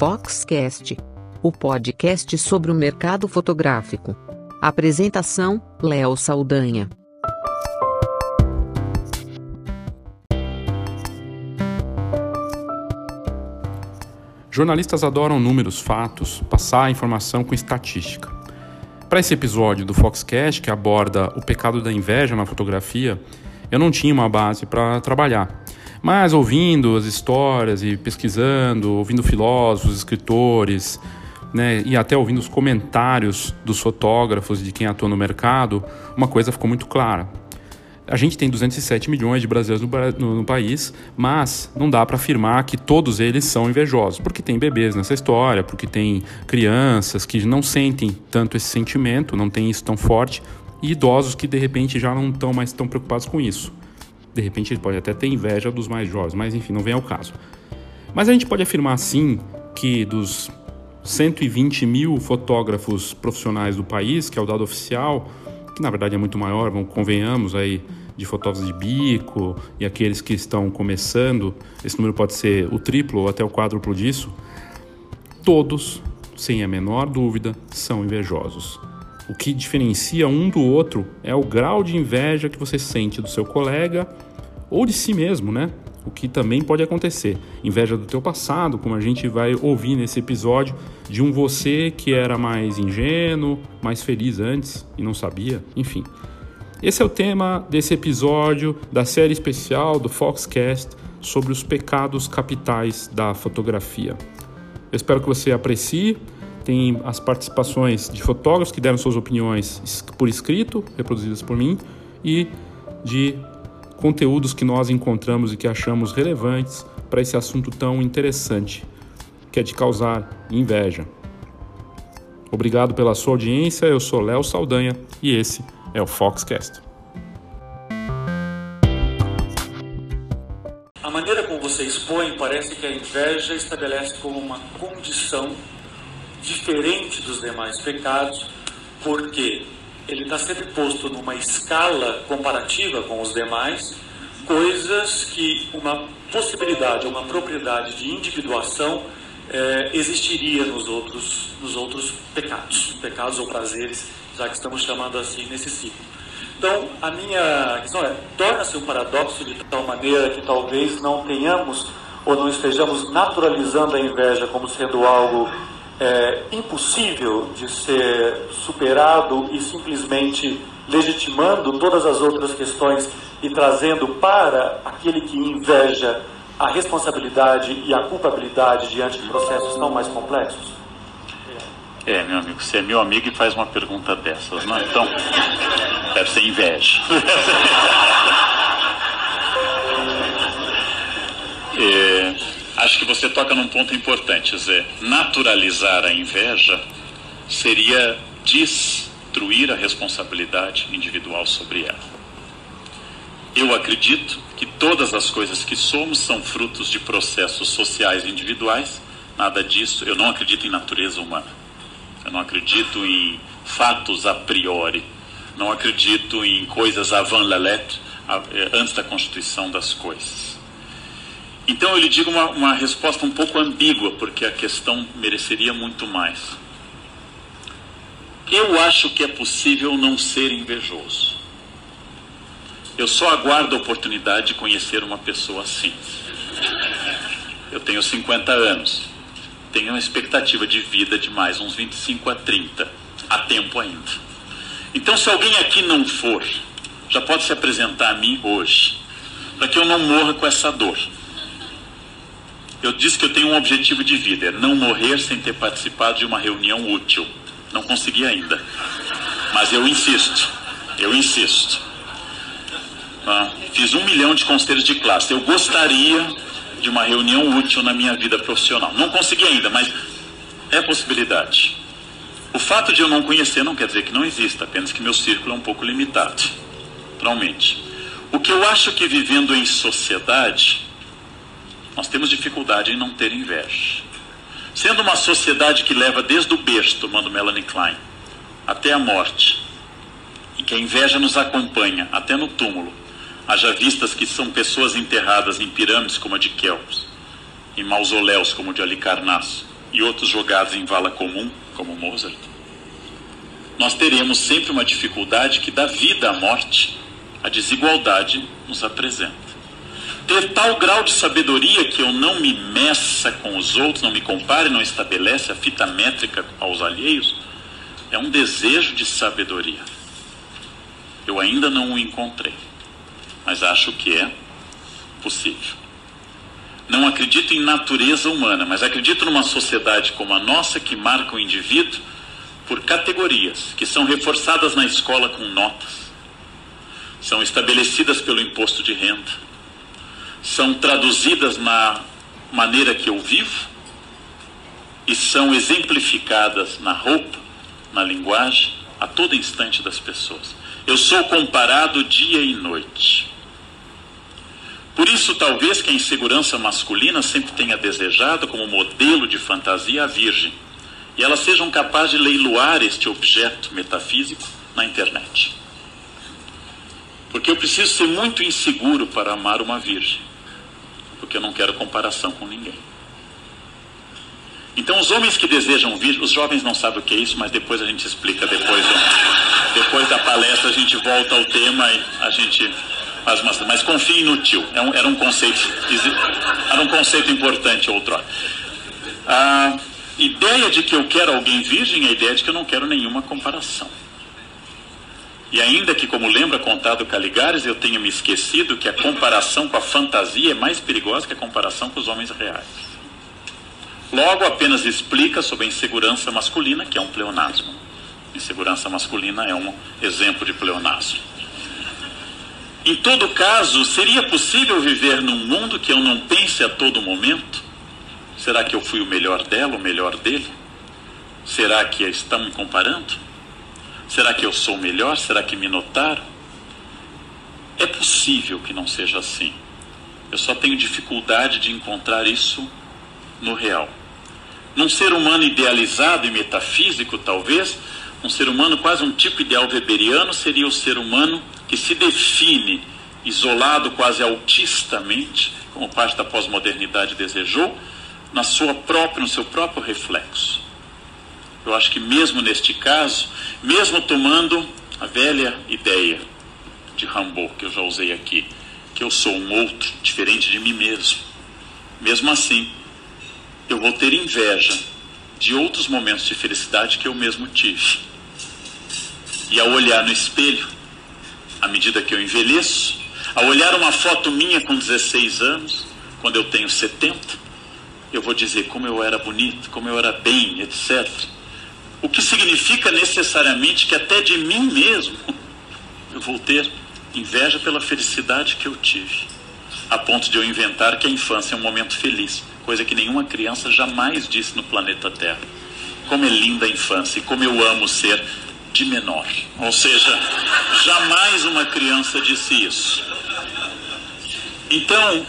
Foxcast, o podcast sobre o mercado fotográfico. Apresentação: Léo Saldanha. Jornalistas adoram números, fatos, passar a informação com estatística. Para esse episódio do Foxcast, que aborda o pecado da inveja na fotografia, eu não tinha uma base para trabalhar. Mas ouvindo as histórias e pesquisando, ouvindo filósofos, escritores, né, e até ouvindo os comentários dos fotógrafos de quem atua no mercado, uma coisa ficou muito clara. A gente tem 207 milhões de brasileiros no, no, no país, mas não dá para afirmar que todos eles são invejosos, porque tem bebês nessa história, porque tem crianças que não sentem tanto esse sentimento, não tem isso tão forte, e idosos que de repente já não estão mais tão preocupados com isso. De repente ele pode até ter inveja dos mais jovens, mas enfim, não vem ao caso. Mas a gente pode afirmar sim que dos 120 mil fotógrafos profissionais do país, que é o dado oficial, que na verdade é muito maior, convenhamos aí, de fotógrafos de bico e aqueles que estão começando, esse número pode ser o triplo ou até o quádruplo disso, todos, sem a menor dúvida, são invejosos. O que diferencia um do outro é o grau de inveja que você sente do seu colega ou de si mesmo, né? O que também pode acontecer. Inveja do teu passado, como a gente vai ouvir nesse episódio, de um você que era mais ingênuo, mais feliz antes e não sabia, enfim. Esse é o tema desse episódio da série especial do Foxcast sobre os pecados capitais da fotografia. Eu espero que você aprecie tem as participações de fotógrafos que deram suas opiniões por escrito, reproduzidas por mim, e de conteúdos que nós encontramos e que achamos relevantes para esse assunto tão interessante, que é de causar inveja. Obrigado pela sua audiência, eu sou Léo Saldanha e esse é o Foxcast. A maneira como você expõe parece que a inveja estabelece como uma condição diferente dos demais pecados, porque ele está sempre posto numa escala comparativa com os demais, coisas que uma possibilidade, uma propriedade de individuação eh, existiria nos outros, nos outros pecados, pecados ou prazeres, já que estamos chamando assim nesse ciclo. Então, a minha questão é: torna-se um paradoxo de tal maneira que talvez não tenhamos ou não estejamos naturalizando a inveja como sendo algo é, impossível de ser superado e simplesmente legitimando todas as outras questões e trazendo para aquele que inveja a responsabilidade e a culpabilidade diante de processos tão mais complexos? É, meu amigo, você é meu amigo e faz uma pergunta dessas, não? É? Então, deve ser inveja. é, acho que você toca num ponto importante, Zé. Naturalizar a inveja seria destruir a responsabilidade individual sobre ela. Eu acredito que todas as coisas que somos são frutos de processos sociais individuais. Nada disso, eu não acredito em natureza humana. Eu não acredito em fatos a priori. Não acredito em coisas avant la lettre, eh, antes da constituição das coisas. Então eu lhe digo uma, uma resposta um pouco ambígua, porque a questão mereceria muito mais. Eu acho que é possível não ser invejoso. Eu só aguardo a oportunidade de conhecer uma pessoa assim. Eu tenho 50 anos. Tenho uma expectativa de vida de mais uns 25 a 30. Há tempo ainda. Então, se alguém aqui não for, já pode se apresentar a mim hoje, para que eu não morra com essa dor. Eu disse que eu tenho um objetivo de vida, é não morrer sem ter participado de uma reunião útil. Não consegui ainda. Mas eu insisto, eu insisto. Ah, fiz um milhão de conselhos de classe. Eu gostaria de uma reunião útil na minha vida profissional. Não consegui ainda, mas é possibilidade. O fato de eu não conhecer não quer dizer que não exista, apenas que meu círculo é um pouco limitado, naturalmente. O que eu acho que vivendo em sociedade, nós temos dificuldade em não ter inveja. Sendo uma sociedade que leva desde o berço, tomando Melanie Klein, até a morte, em que a inveja nos acompanha até no túmulo, haja vistas que são pessoas enterradas em pirâmides como a de Kelps, em mausoléus como o de Alicarnasso, e outros jogados em vala comum, como Mozart, nós teremos sempre uma dificuldade que dá vida à morte, a desigualdade nos apresenta. Ter tal grau de sabedoria que eu não me meça com os outros, não me compare, não estabelece a fita métrica aos alheios, é um desejo de sabedoria. Eu ainda não o encontrei, mas acho que é possível. Não acredito em natureza humana, mas acredito numa sociedade como a nossa que marca o indivíduo por categorias que são reforçadas na escola com notas, são estabelecidas pelo imposto de renda, são traduzidas na maneira que eu vivo e são exemplificadas na roupa, na linguagem, a todo instante das pessoas. Eu sou comparado dia e noite. Por isso, talvez que a insegurança masculina sempre tenha desejado como modelo de fantasia a Virgem, e elas sejam capazes de leiloar este objeto metafísico na internet. Porque eu preciso ser muito inseguro para amar uma Virgem, porque eu não quero comparação com ninguém. Então, os homens que desejam vir, os jovens não sabem o que é isso, mas depois a gente explica. Depois, depois da palestra, a gente volta ao tema e a gente faz uma. Mas confie no tio. É um, era um conceito, era um conceito importante outrora. A ideia de que eu quero alguém virgem é a ideia de que eu não quero nenhuma comparação. E ainda que, como lembra contado Caligares, eu tenha me esquecido que a comparação com a fantasia é mais perigosa que a comparação com os homens reais. Logo, apenas explica sobre a insegurança masculina, que é um pleonasmo. Insegurança masculina é um exemplo de pleonasmo. Em todo caso, seria possível viver num mundo que eu não pense a todo momento? Será que eu fui o melhor dela, o melhor dele? Será que estão me comparando? Será que eu sou melhor? Será que me notaram? É possível que não seja assim. Eu só tenho dificuldade de encontrar isso no real. Num ser humano idealizado e metafísico, talvez, um ser humano quase um tipo ideal weberiano seria o ser humano que se define isolado quase autistamente, como parte da pós-modernidade desejou, na sua própria, no seu próprio reflexo. Eu acho que mesmo neste caso, mesmo tomando a velha ideia de Rambaud que eu já usei aqui, que eu sou um outro diferente de mim mesmo, mesmo assim, eu vou ter inveja de outros momentos de felicidade que eu mesmo tive. E ao olhar no espelho, à medida que eu envelheço, ao olhar uma foto minha com 16 anos, quando eu tenho 70, eu vou dizer como eu era bonito, como eu era bem, etc. O que significa necessariamente que até de mim mesmo eu vou ter inveja pela felicidade que eu tive, a ponto de eu inventar que a infância é um momento feliz coisa que nenhuma criança jamais disse no planeta Terra. Como é linda a infância e como eu amo ser de menor. Ou seja, jamais uma criança disse isso. Então,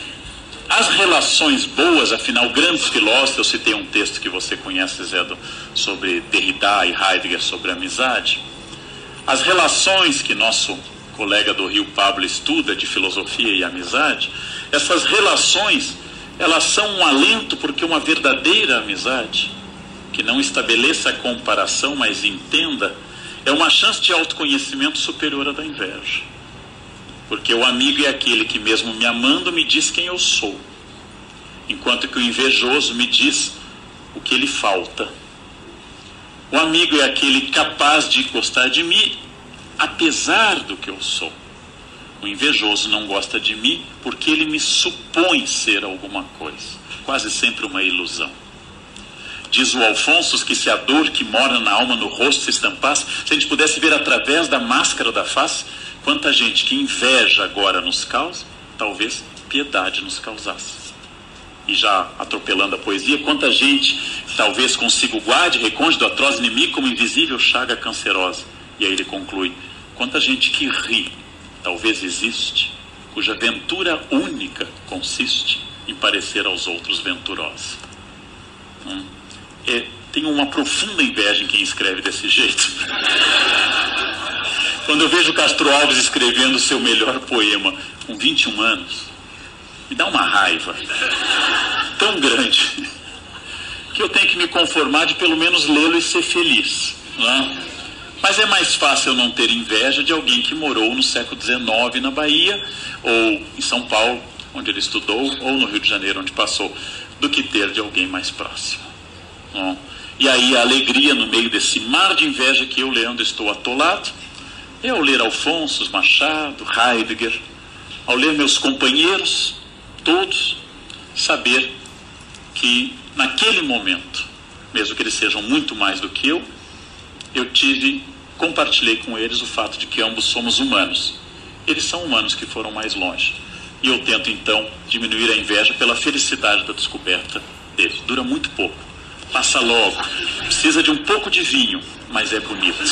as relações boas, afinal, grandes filósofos, eu citei um texto que você conhece, Zé, sobre Derrida e Heidegger sobre amizade. As relações que nosso colega do Rio Pablo estuda de filosofia e amizade, essas relações elas são um alento porque uma verdadeira amizade, que não estabeleça a comparação, mas entenda, é uma chance de autoconhecimento superior à da inveja. Porque o amigo é aquele que, mesmo me amando, me diz quem eu sou, enquanto que o invejoso me diz o que lhe falta. O amigo é aquele capaz de gostar de mim, apesar do que eu sou. O invejoso não gosta de mim porque ele me supõe ser alguma coisa, quase sempre uma ilusão. Diz o Alfonso que se a dor que mora na alma no rosto se estampasse, se a gente pudesse ver através da máscara da face, quanta gente que inveja agora nos causa, talvez piedade nos causasse. E já atropelando a poesia, quanta gente talvez consigo guarde, reconde do atroz inimigo como invisível chaga cancerosa. E aí ele conclui: quanta gente que ri talvez existe, cuja ventura única consiste em parecer aos outros venturosa. Hum? É, tenho uma profunda inveja em quem escreve desse jeito. Quando eu vejo Castro Alves escrevendo seu melhor poema com 21 anos, me dá uma raiva tão grande. que eu tenho que me conformar de pelo menos lê-lo e ser feliz. Né? Mas é mais fácil eu não ter inveja de alguém que morou no século XIX na Bahia, ou em São Paulo, onde ele estudou, ou no Rio de Janeiro, onde passou, do que ter de alguém mais próximo. Né? E aí a alegria no meio desse mar de inveja que eu, Leandro, estou atolado, é ao ler Alfonso, Machado, Heidegger, ao ler meus companheiros, todos, saber que naquele momento, mesmo que eles sejam muito mais do que eu, eu tive, compartilhei com eles o fato de que ambos somos humanos. Eles são humanos que foram mais longe. E eu tento então diminuir a inveja pela felicidade da descoberta deles. Dura muito pouco. Passa logo. Precisa de um pouco de vinho, mas é bonito.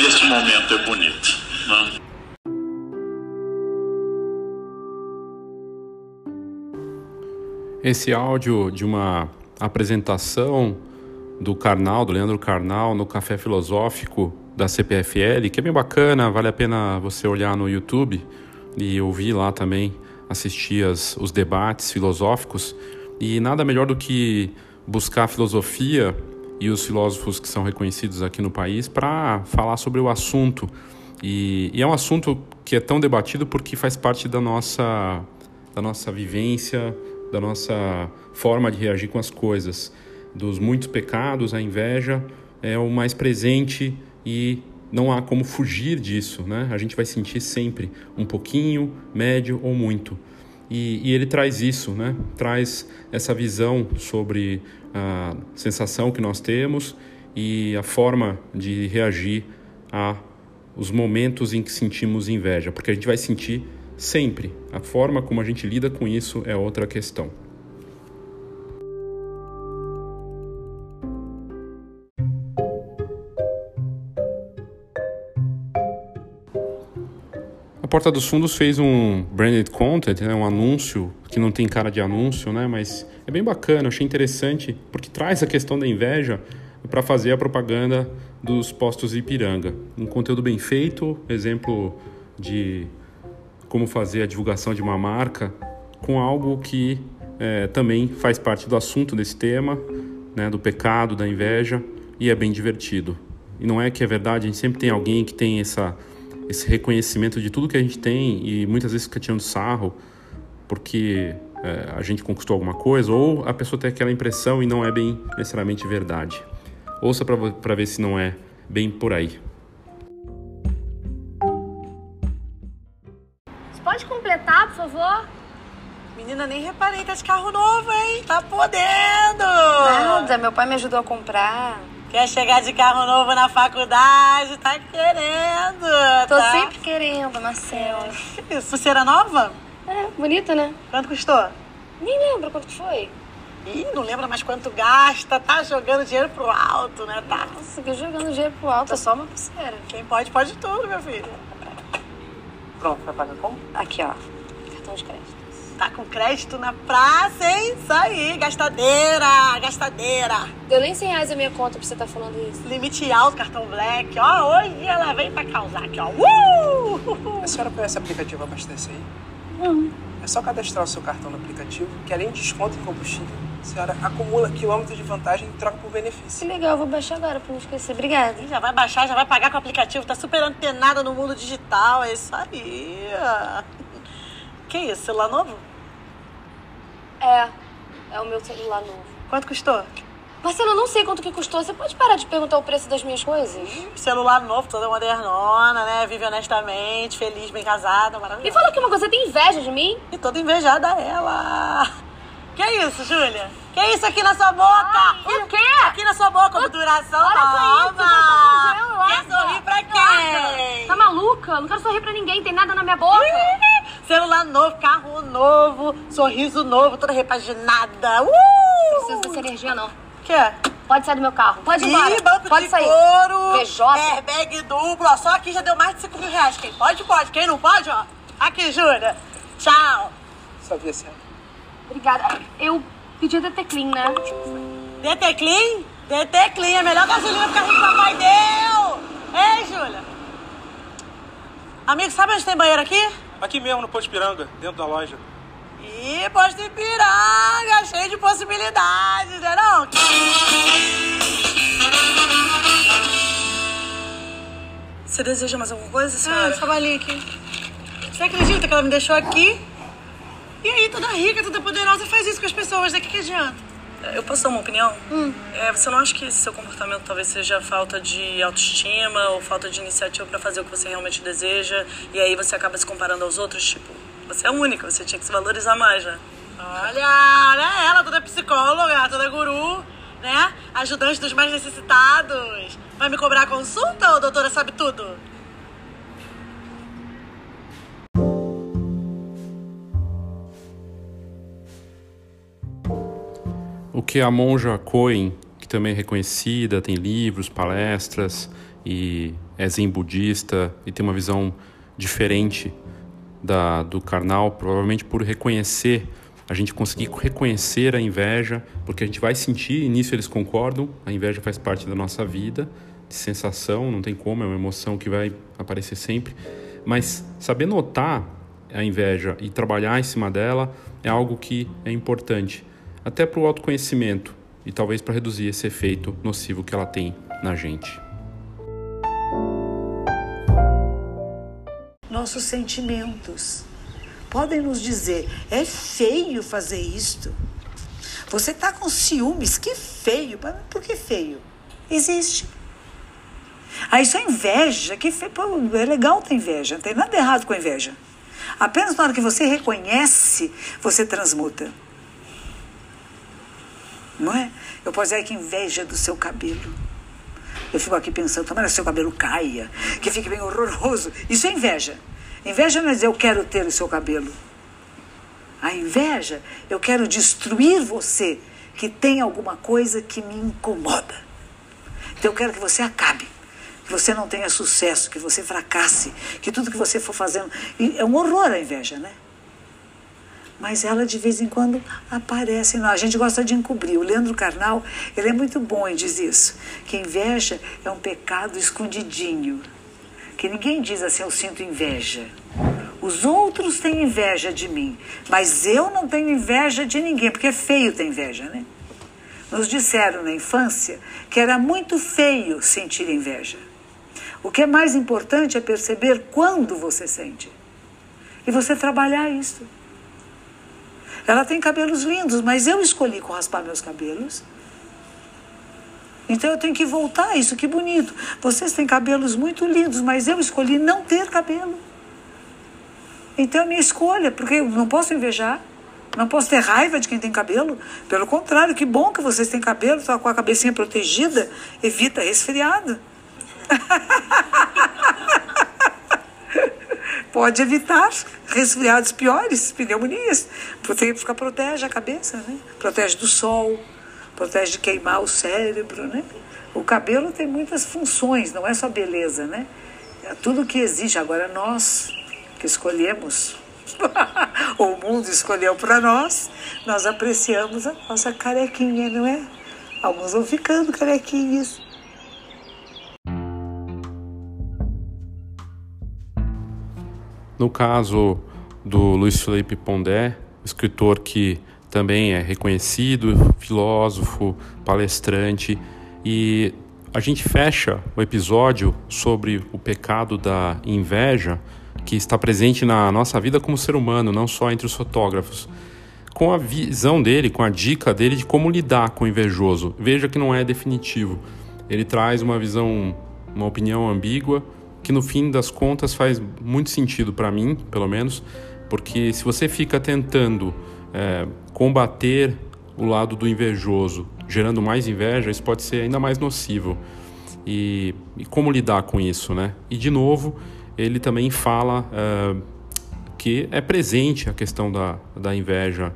Neste momento é bonito. Né? Esse áudio de uma apresentação do Karnal, do Leandro Karnal, no Café Filosófico da CPFL, que é bem bacana, vale a pena você olhar no YouTube e ouvir lá também, assistir as, os debates filosóficos. E nada melhor do que buscar a filosofia e os filósofos que são reconhecidos aqui no país para falar sobre o assunto. E, e, é um assunto que é tão debatido porque faz parte da nossa, da nossa vivência, da nossa forma de reagir com as coisas. Dos muitos pecados, a inveja é o mais presente e não há como fugir disso, né? A gente vai sentir sempre um pouquinho, médio ou muito. E, e ele traz isso, né? Traz essa visão sobre a sensação que nós temos e a forma de reagir a os momentos em que sentimos inveja, porque a gente vai sentir sempre. A forma como a gente lida com isso é outra questão. Porta dos Fundos fez um branded content, né, um anúncio que não tem cara de anúncio, né, mas é bem bacana, achei interessante, porque traz a questão da inveja para fazer a propaganda dos postos Ipiranga. Um conteúdo bem feito, exemplo de como fazer a divulgação de uma marca com algo que é, também faz parte do assunto desse tema, né, do pecado, da inveja, e é bem divertido. E não é que é verdade, a gente sempre tem alguém que tem essa, esse reconhecimento de tudo que a gente tem e muitas vezes fica tirando sarro porque é, a gente conquistou alguma coisa, ou a pessoa tem aquela impressão e não é bem necessariamente verdade. Ouça para ver se não é bem por aí. favor? Menina, nem reparei, tá de carro novo, hein? Tá podendo! Nada, meu pai me ajudou a comprar. Quer chegar de carro novo na faculdade? Tá querendo! Tô tá? sempre querendo, Marcelo. É. Isso, pulseira nova? É, bonita, né? Quanto custou? Nem lembro quanto foi. Ih, não lembra mais quanto gasta, tá jogando dinheiro pro alto, né, tá? Nossa, que jogando dinheiro pro alto, é só uma pulseira. Quem pode, pode tudo, meu filho. Pronto, vai pagar como? Aqui, ó cartão de crédito. Tá com crédito na praça, hein? Isso aí, gastadeira, gastadeira. Deu nem 100 reais a minha conta pra você estar tá falando isso. Limite alto, cartão black. Ó, hoje ela vem pra causar aqui, ó. Uh! A senhora conhece o aplicativo Abastecer aí? Não. É só cadastrar o seu cartão no aplicativo, que além de desconto em combustível, a senhora acumula quilômetros de vantagem e troca por benefício. Que legal, vou baixar agora pra não esquecer. Obrigada. Já vai baixar, já vai pagar com o aplicativo. Tá super antenada no mundo digital, é isso aí. Que isso, celular novo? É, é o meu celular novo. Quanto custou? Marcelo, eu não sei quanto que custou. Você pode parar de perguntar o preço das minhas coisas? Celular novo, toda modernona, né? Vive honestamente, feliz, bem casada, maravilhosa. Me fala aqui uma coisa, você tem inveja de mim? E toda invejada ela. Que isso, Júlia? Que isso aqui na sua boca? Ai, o quê? Aqui na sua boca, obturação Olha nova. Isso, tá fazendo, Quer sorrir pra quem? Tá maluca? Não quero sorrir pra ninguém, tem nada na minha boca. Celular novo, carro novo, sorriso novo, toda repaginada. Uh! Não precisa dessa energia, não. Que é? Pode sair do meu carro. Pode ir embora. Ih, banco pode de sair. couro. PJ. Airbag duplo. Ó, só aqui já deu mais de 5 mil reais. Quem pode, pode. Quem não pode, ó. Aqui, Júlia. Tchau. Sabia, senhora. Obrigada. Eu pedi DT Clean, né? DT Clean? DT Clean. É a melhor gasolina que a gente papai deu. Ei, Júlia. Amigo, sabe onde tem banheiro aqui? Aqui mesmo, no Posto Piranga, dentro da loja. Ih, Posto Ipiranga, cheio de possibilidades. né não? Você deseja mais alguma coisa, senhora? Ah, trabalhei aqui. Você acredita que ela me deixou aqui? E aí, toda rica, toda poderosa, faz isso com as pessoas, daqui que adianta? Eu posso dar uma opinião? É, você não acha que esse seu comportamento talvez seja falta de autoestima ou falta de iniciativa pra fazer o que você realmente deseja e aí você acaba se comparando aos outros? Tipo, você é única, você tinha que se valorizar mais, né? Olha, olha ela, toda psicóloga, toda guru, né? Ajudante dos mais necessitados. Vai me cobrar consulta ou doutora sabe tudo? O que a monja Coen, que também é reconhecida, tem livros, palestras e é zen budista e tem uma visão diferente da, do carnal, provavelmente por reconhecer, a gente conseguir reconhecer a inveja, porque a gente vai sentir, e nisso eles concordam, a inveja faz parte da nossa vida, de sensação, não tem como, é uma emoção que vai aparecer sempre, mas saber notar a inveja e trabalhar em cima dela é algo que é importante até para o autoconhecimento e talvez para reduzir esse efeito nocivo que ela tem na gente. Nossos sentimentos podem nos dizer: é feio fazer isto. Você está com ciúmes, que feio. Por que feio? Existe. Aí isso é inveja, que feio. Pô, é legal ter inveja, não tem nada errado com inveja. Apenas na hora que você reconhece, você transmuta. Não é? Eu posso dizer que inveja do seu cabelo. Eu fico aqui pensando, tomara que seu cabelo caia, que fique bem horroroso. Isso é inveja. Inveja não é dizer eu quero ter o seu cabelo. A inveja, eu quero destruir você, que tem alguma coisa que me incomoda. Então eu quero que você acabe, que você não tenha sucesso, que você fracasse, que tudo que você for fazendo. É um horror a inveja, né? Mas ela de vez em quando aparece. A gente gosta de encobrir. O Leandro Carnal, ele é muito bom em dizer isso, que inveja é um pecado escondidinho, que ninguém diz assim, eu sinto inveja. Os outros têm inveja de mim, mas eu não tenho inveja de ninguém, porque é feio ter inveja, né? Nos disseram na infância que era muito feio sentir inveja. O que é mais importante é perceber quando você sente. E você trabalhar isso. Ela tem cabelos lindos, mas eu escolhi com raspar meus cabelos. Então eu tenho que voltar a isso, que bonito. Vocês têm cabelos muito lindos, mas eu escolhi não ter cabelo. Então é minha escolha, porque eu não posso invejar, não posso ter raiva de quem tem cabelo. Pelo contrário, que bom que vocês têm cabelo, está com a cabecinha protegida, evita resfriado. Pode evitar resfriados piores, pneumonias, porque protege a cabeça, né? Protege do sol, protege de queimar o cérebro, né? O cabelo tem muitas funções, não é só beleza, né? É tudo que existe. Agora nós que escolhemos, ou o mundo escolheu para nós, nós apreciamos a nossa carequinha, não é? Alguns vão ficando carequinhas. No caso do Luiz Felipe Pondé, escritor que também é reconhecido, filósofo, palestrante, e a gente fecha o episódio sobre o pecado da inveja que está presente na nossa vida como ser humano, não só entre os fotógrafos, com a visão dele, com a dica dele de como lidar com o invejoso. Veja que não é definitivo. Ele traz uma visão, uma opinião ambígua, que no fim das contas faz muito sentido para mim, pelo menos, porque se você fica tentando é, combater o lado do invejoso, gerando mais inveja, isso pode ser ainda mais nocivo. E, e como lidar com isso, né? E de novo, ele também fala é, que é presente a questão da, da inveja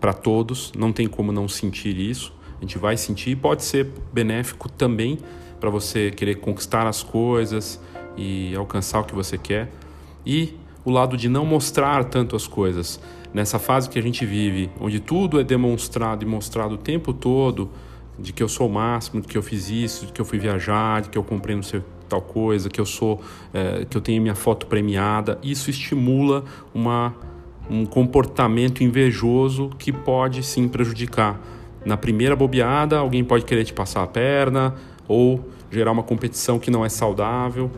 para todos, não tem como não sentir isso. A gente vai sentir e pode ser benéfico também para você querer conquistar as coisas, e alcançar o que você quer. E o lado de não mostrar tanto as coisas. Nessa fase que a gente vive, onde tudo é demonstrado e mostrado o tempo todo, de que eu sou o máximo, de que eu fiz isso, de que eu fui viajar, de que eu comprei não sei tal coisa, que eu sou, é, que eu tenho minha foto premiada, isso estimula uma, um comportamento invejoso que pode sim prejudicar na primeira bobeada, alguém pode querer te passar a perna ou gerar uma competição que não é saudável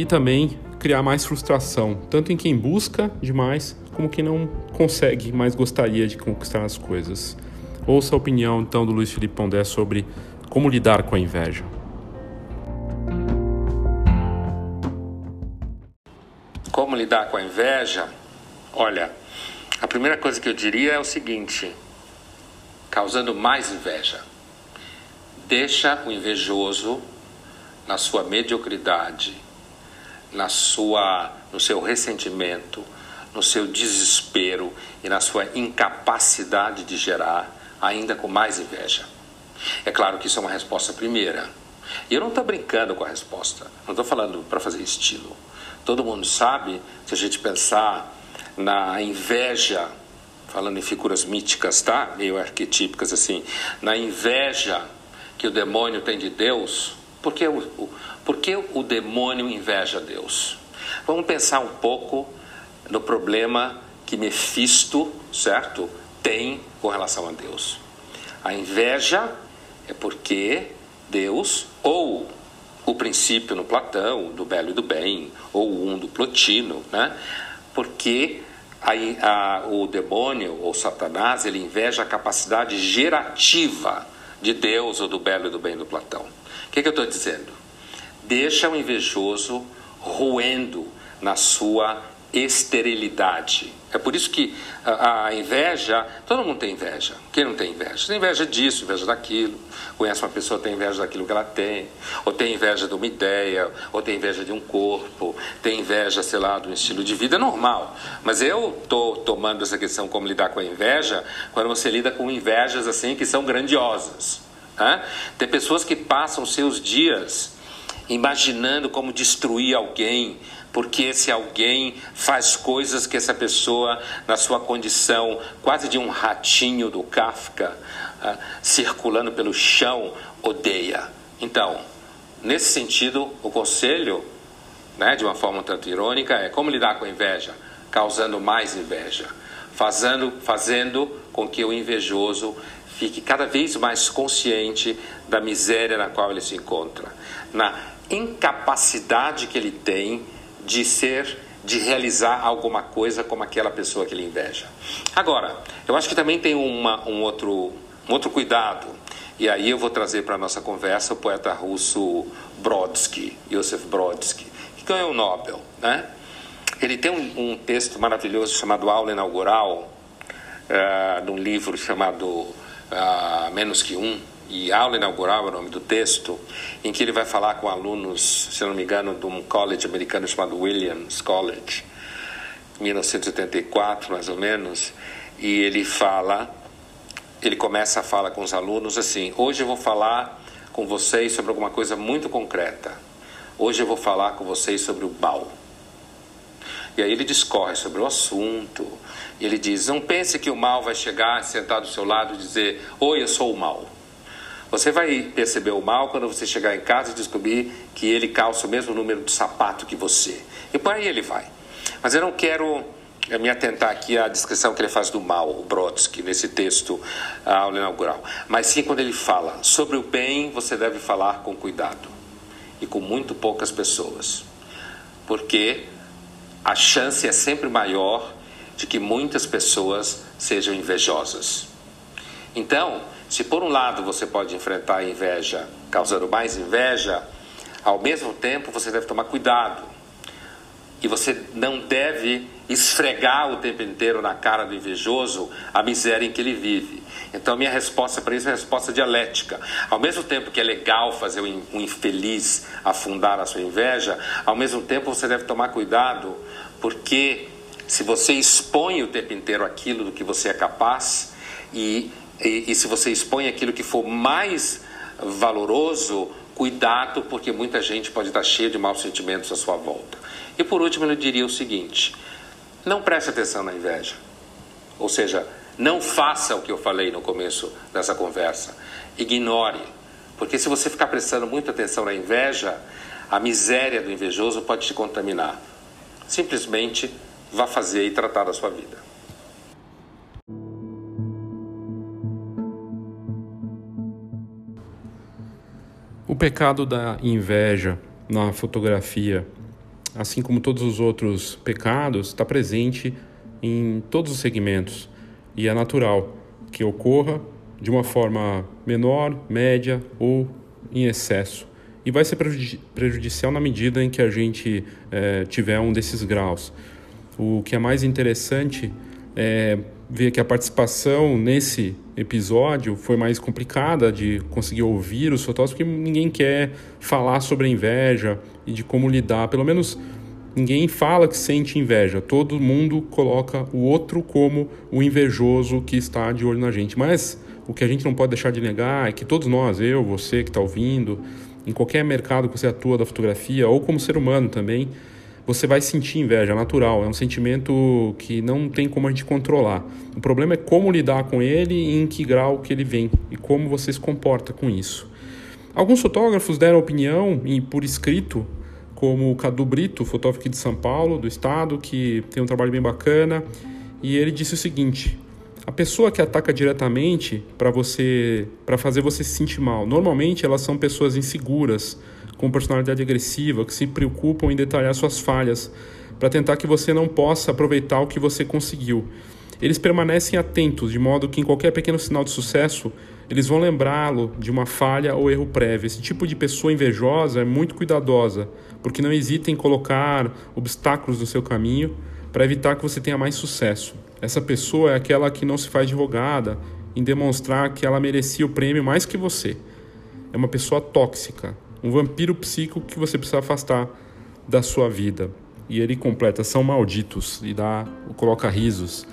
e também criar mais frustração, tanto em quem busca demais como quem não consegue, mas gostaria de conquistar as coisas. Ouça a opinião então do Luiz Felipe Pondé sobre como lidar com a inveja. Como lidar com a inveja? Olha, a primeira coisa que eu diria é o seguinte: causando mais inveja. Deixa o invejoso na sua mediocridade, na sua, no seu ressentimento, no seu desespero e na sua incapacidade de gerar, ainda com mais inveja. É claro que isso é uma resposta primeira. E eu não estou brincando com a resposta, não estou falando para fazer estilo. Todo mundo sabe, se a gente pensar na inveja, falando em figuras míticas, tá? Meio arquetípicas assim, na inveja que o demônio tem de Deus, por que o, o, por que o demônio inveja Deus? Vamos pensar um pouco no problema que Mefisto, certo, tem com relação a Deus. A inveja é porque Deus, ou o princípio no Platão, do belo e do bem, ou o um do Plotino, né? porque aí a, o demônio ou Satanás ele inveja a capacidade gerativa de Deus ou do belo e do bem do Platão. O que, que eu estou dizendo? Deixa o invejoso roendo na sua esterilidade. É por isso que a, inveja, todo mundo tem inveja. Quem não tem inveja? Tem inveja disso, inveja daquilo. Conhece uma pessoa, tem inveja daquilo que ela tem. Ou tem inveja de uma ideia, ou tem inveja de um corpo, tem inveja, sei lá, de um estilo de vida. É normal. Mas eu estou tomando essa questão como lidar com a inveja, quando você lida com invejas assim que são grandiosas. Né? Tem pessoas que passam seus dias imaginando como destruir alguém, porque esse alguém faz coisas que essa pessoa, na sua condição quase de um ratinho do Kafka, uh, circulando pelo chão, odeia. Então, nesse sentido, o conselho, né, de uma forma tanto irônica, é como lidar com a inveja, causando mais inveja, fazendo, fazendo com que o invejoso fique cada vez mais consciente da miséria na qual ele se encontra, na incapacidade que ele tem de ser, de realizar alguma coisa como aquela pessoa que ele inveja. Agora, eu acho que também tem uma, um, outro, um outro cuidado, e aí eu vou trazer para a nossa conversa o poeta russo Brodsky, Yosef Brodsky, que ganhou o Nobel. Né? Ele tem um, um texto maravilhoso chamado Aula Inaugural, uh, num livro chamado uh, Menos que Um, e aula inaugural é o nome do texto, em que ele vai falar com alunos, se não me engano, de um college americano chamado Williams College, 1984 mais ou menos, e ele fala, ele começa a falar com os alunos assim: hoje eu vou falar com vocês sobre alguma coisa muito concreta. Hoje eu vou falar com vocês sobre o mal. E aí ele discorre sobre o assunto. Ele diz: Não pense que o mal vai chegar, sentar do seu lado e dizer: Oi, eu sou o mal. Você vai perceber o mal quando você chegar em casa e descobrir que ele calça o mesmo número de sapato que você. E por aí ele vai. Mas eu não quero eh, me atentar aqui à descrição que ele faz do mal, o Brodsky, nesse texto, a aula inaugural. Mas sim quando ele fala sobre o bem, você deve falar com cuidado e com muito poucas pessoas. Porque a chance é sempre maior de que muitas pessoas sejam invejosas. Então, se por um lado você pode enfrentar a inveja causando mais inveja, ao mesmo tempo você deve tomar cuidado. E você não deve esfregar o tempo inteiro na cara do invejoso a miséria em que ele vive. Então, minha resposta para isso é uma resposta dialética. Ao mesmo tempo que é legal fazer um infeliz afundar a sua inveja, ao mesmo tempo você deve tomar cuidado, porque se você expõe o tempo inteiro aquilo do que você é capaz e e, e se você expõe aquilo que for mais valoroso, cuidado, porque muita gente pode estar cheia de maus sentimentos à sua volta. E por último, eu diria o seguinte: não preste atenção na inveja. Ou seja, não faça o que eu falei no começo dessa conversa. Ignore. Porque se você ficar prestando muita atenção na inveja, a miséria do invejoso pode te contaminar. Simplesmente vá fazer e tratar da sua vida. O pecado da inveja na fotografia, assim como todos os outros pecados, está presente em todos os segmentos e é natural que ocorra de uma forma menor, média ou em excesso. E vai ser prejudicial na medida em que a gente é, tiver um desses graus. O que é mais interessante é ver que a participação nesse episódio foi mais complicada de conseguir ouvir os fotógrafos, porque ninguém quer falar sobre a inveja e de como lidar. Pelo menos ninguém fala que sente inveja. Todo mundo coloca o outro como o invejoso que está de olho na gente. Mas o que a gente não pode deixar de negar é que todos nós, eu, você que está ouvindo, em qualquer mercado que você atua da fotografia, ou como ser humano também, você vai sentir inveja, é natural, é um sentimento que não tem como a gente controlar. O problema é como lidar com ele e em que grau que ele vem e como você se comporta com isso. Alguns fotógrafos deram opinião e por escrito, como o Cadu Brito, fotógrafo de São Paulo, do estado, que tem um trabalho bem bacana, e ele disse o seguinte: a pessoa que ataca diretamente para você, para fazer você se sentir mal, normalmente elas são pessoas inseguras, com personalidade agressiva, que se preocupam em detalhar suas falhas, para tentar que você não possa aproveitar o que você conseguiu. Eles permanecem atentos, de modo que em qualquer pequeno sinal de sucesso, eles vão lembrá-lo de uma falha ou erro prévio. Esse tipo de pessoa invejosa é muito cuidadosa, porque não hesita em colocar obstáculos no seu caminho para evitar que você tenha mais sucesso. Essa pessoa é aquela que não se faz advogada em demonstrar que ela merecia o prêmio mais que você. É uma pessoa tóxica, um vampiro psíquico que você precisa afastar da sua vida. E ele completa, são malditos, e dá, coloca risos.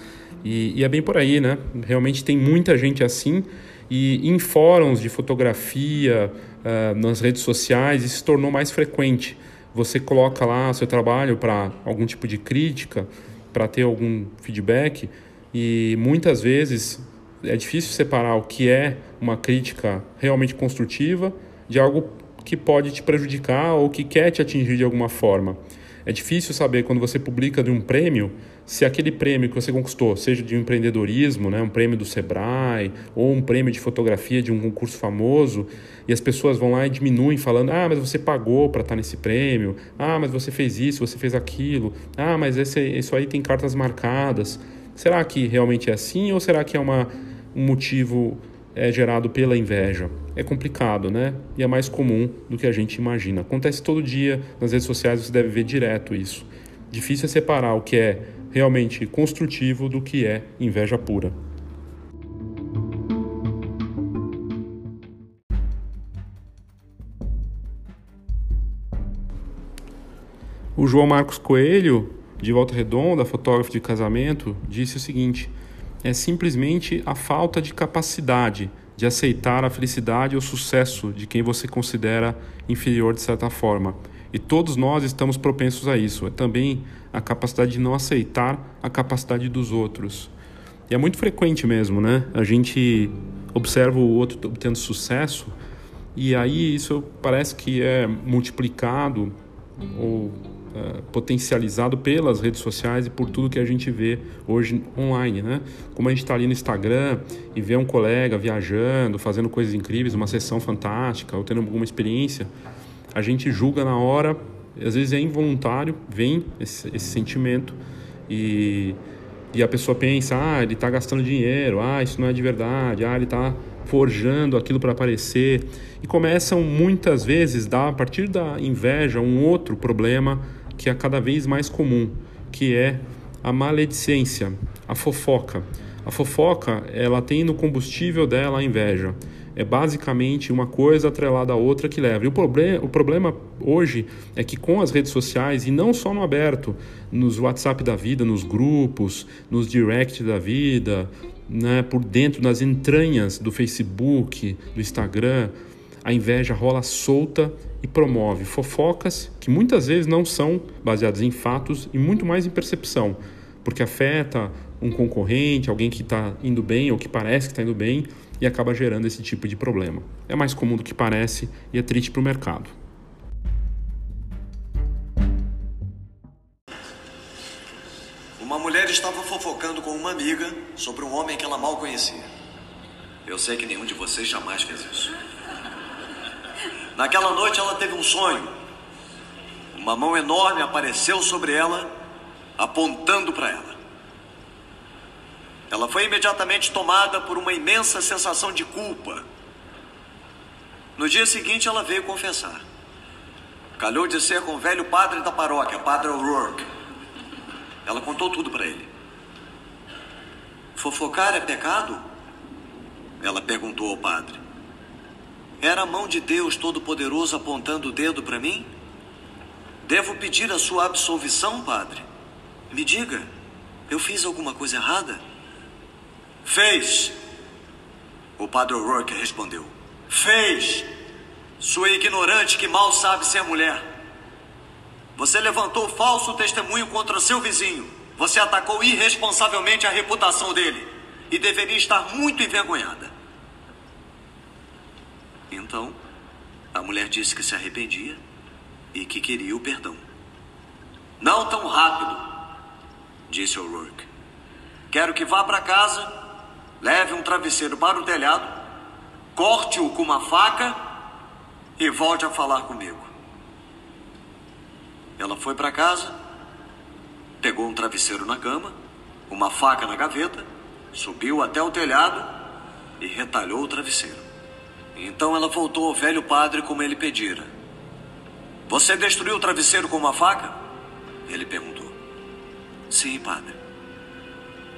E, e é bem por aí, né? Realmente tem muita gente assim, e em fóruns de fotografia, uh, nas redes sociais, isso se tornou mais frequente. Você coloca lá seu trabalho para algum tipo de crítica, para ter algum feedback, e muitas vezes é difícil separar o que é uma crítica realmente construtiva de algo que pode te prejudicar ou que quer te atingir de alguma forma. É difícil saber quando você publica de um prêmio se aquele prêmio que você conquistou, seja de um empreendedorismo, né, um prêmio do Sebrae ou um prêmio de fotografia de um concurso famoso, e as pessoas vão lá e diminuem falando: "Ah, mas você pagou para estar nesse prêmio. Ah, mas você fez isso, você fez aquilo. Ah, mas esse, isso aí tem cartas marcadas." Será que realmente é assim ou será que é uma, um motivo é gerado pela inveja. É complicado, né? E é mais comum do que a gente imagina. Acontece todo dia nas redes sociais, você deve ver direto isso. Difícil é separar o que é realmente construtivo do que é inveja pura. O João Marcos Coelho, de Volta Redonda, fotógrafo de casamento, disse o seguinte: é simplesmente a falta de capacidade de aceitar a felicidade ou sucesso de quem você considera inferior de certa forma. E todos nós estamos propensos a isso. É também a capacidade de não aceitar a capacidade dos outros. E é muito frequente mesmo, né? A gente observa o outro obtendo sucesso e aí isso parece que é multiplicado ou uh, potencializado pelas redes sociais e por tudo que a gente vê hoje online, né? Como a gente está ali no Instagram e vê um colega viajando, fazendo coisas incríveis, uma sessão fantástica, ou tendo alguma experiência, a gente julga na hora, às vezes é involuntário, vem esse, esse sentimento e, e a pessoa pensa, ah, ele está gastando dinheiro, ah, isso não é de verdade, ah, ele está forjando aquilo para aparecer e começam muitas vezes a partir da inveja um outro problema que é cada vez mais comum, que é a maledicência, a fofoca. A fofoca, ela tem no combustível dela a inveja. É basicamente uma coisa atrelada à outra que leva. E o, proble o problema hoje é que com as redes sociais, e não só no aberto, nos WhatsApp da vida, nos grupos, nos direct da vida, né, por dentro, nas entranhas do Facebook, do Instagram, a inveja rola solta e promove fofocas que muitas vezes não são baseadas em fatos e muito mais em percepção, porque afeta um concorrente, alguém que está indo bem ou que parece que está indo bem e acaba gerando esse tipo de problema. É mais comum do que parece e é triste para o mercado. Uma mulher estava fofocando com uma amiga sobre um homem que ela mal conhecia. Eu sei que nenhum de vocês jamais fez isso. Naquela noite ela teve um sonho. Uma mão enorme apareceu sobre ela, apontando para ela. Ela foi imediatamente tomada por uma imensa sensação de culpa. No dia seguinte, ela veio confessar. Calhou de ser com o velho padre da paróquia, Padre O'Rourke. Ela contou tudo para ele. Fofocar é pecado? Ela perguntou ao padre. Era a mão de Deus Todo-Poderoso apontando o dedo para mim? Devo pedir a sua absolvição, padre? Me diga, eu fiz alguma coisa errada? Fez. O padre O'Rourke respondeu. Fez. Sua ignorante que mal sabe ser mulher. Você levantou falso testemunho contra seu vizinho. Você atacou irresponsavelmente a reputação dele. E deveria estar muito envergonhada. Então, a mulher disse que se arrependia e que queria o perdão. Não tão rápido, disse O'Rourke. Quero que vá para casa leve um travesseiro para o telhado, corte-o com uma faca e volte a falar comigo. Ela foi para casa, pegou um travesseiro na cama, uma faca na gaveta, subiu até o telhado e retalhou o travesseiro. Então ela voltou ao velho padre como ele pedira. Você destruiu o travesseiro com uma faca? Ele perguntou. Sim, padre.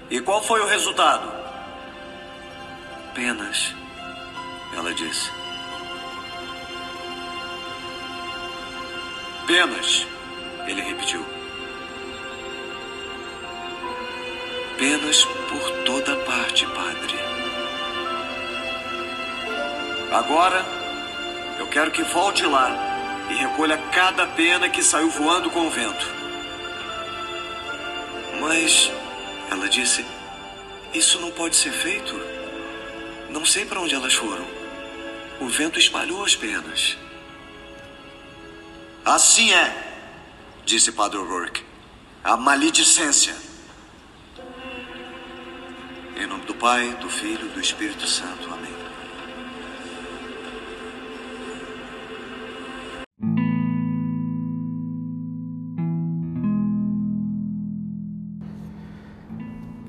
E qual foi o resultado? Penas, ela disse. Penas, ele repetiu. Penas por toda parte, padre. Agora, eu quero que volte lá e recolha cada pena que saiu voando com o vento. Mas, ela disse, isso não pode ser feito. Não sei para onde elas foram. O vento espalhou as penas. Assim é, disse Padre O'Rourke. A maledicência. Em nome do Pai, do Filho e do Espírito Santo. Amém.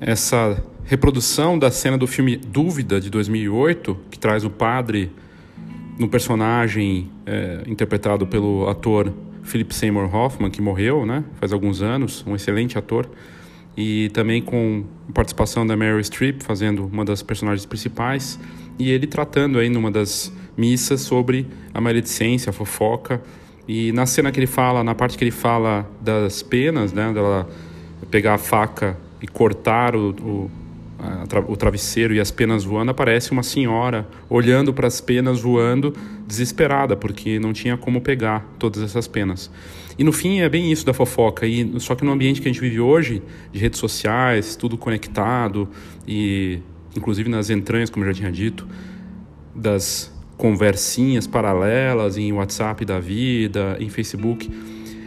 Essa reprodução da cena do filme Dúvida, de 2008, que traz o padre no personagem é, interpretado pelo ator Philip Seymour Hoffman, que morreu né, faz alguns anos, um excelente ator, e também com participação da Meryl Streep, fazendo uma das personagens principais, e ele tratando aí numa das missas sobre a maledicência, a fofoca, e na cena que ele fala, na parte que ele fala das penas, né, dela pegar a faca e cortar o, o o travesseiro e as penas voando, aparece uma senhora olhando para as penas voando, desesperada, porque não tinha como pegar todas essas penas. E no fim é bem isso da fofoca, e só que no ambiente que a gente vive hoje, de redes sociais, tudo conectado, e inclusive nas entranhas, como eu já tinha dito, das conversinhas paralelas em WhatsApp da vida, em Facebook,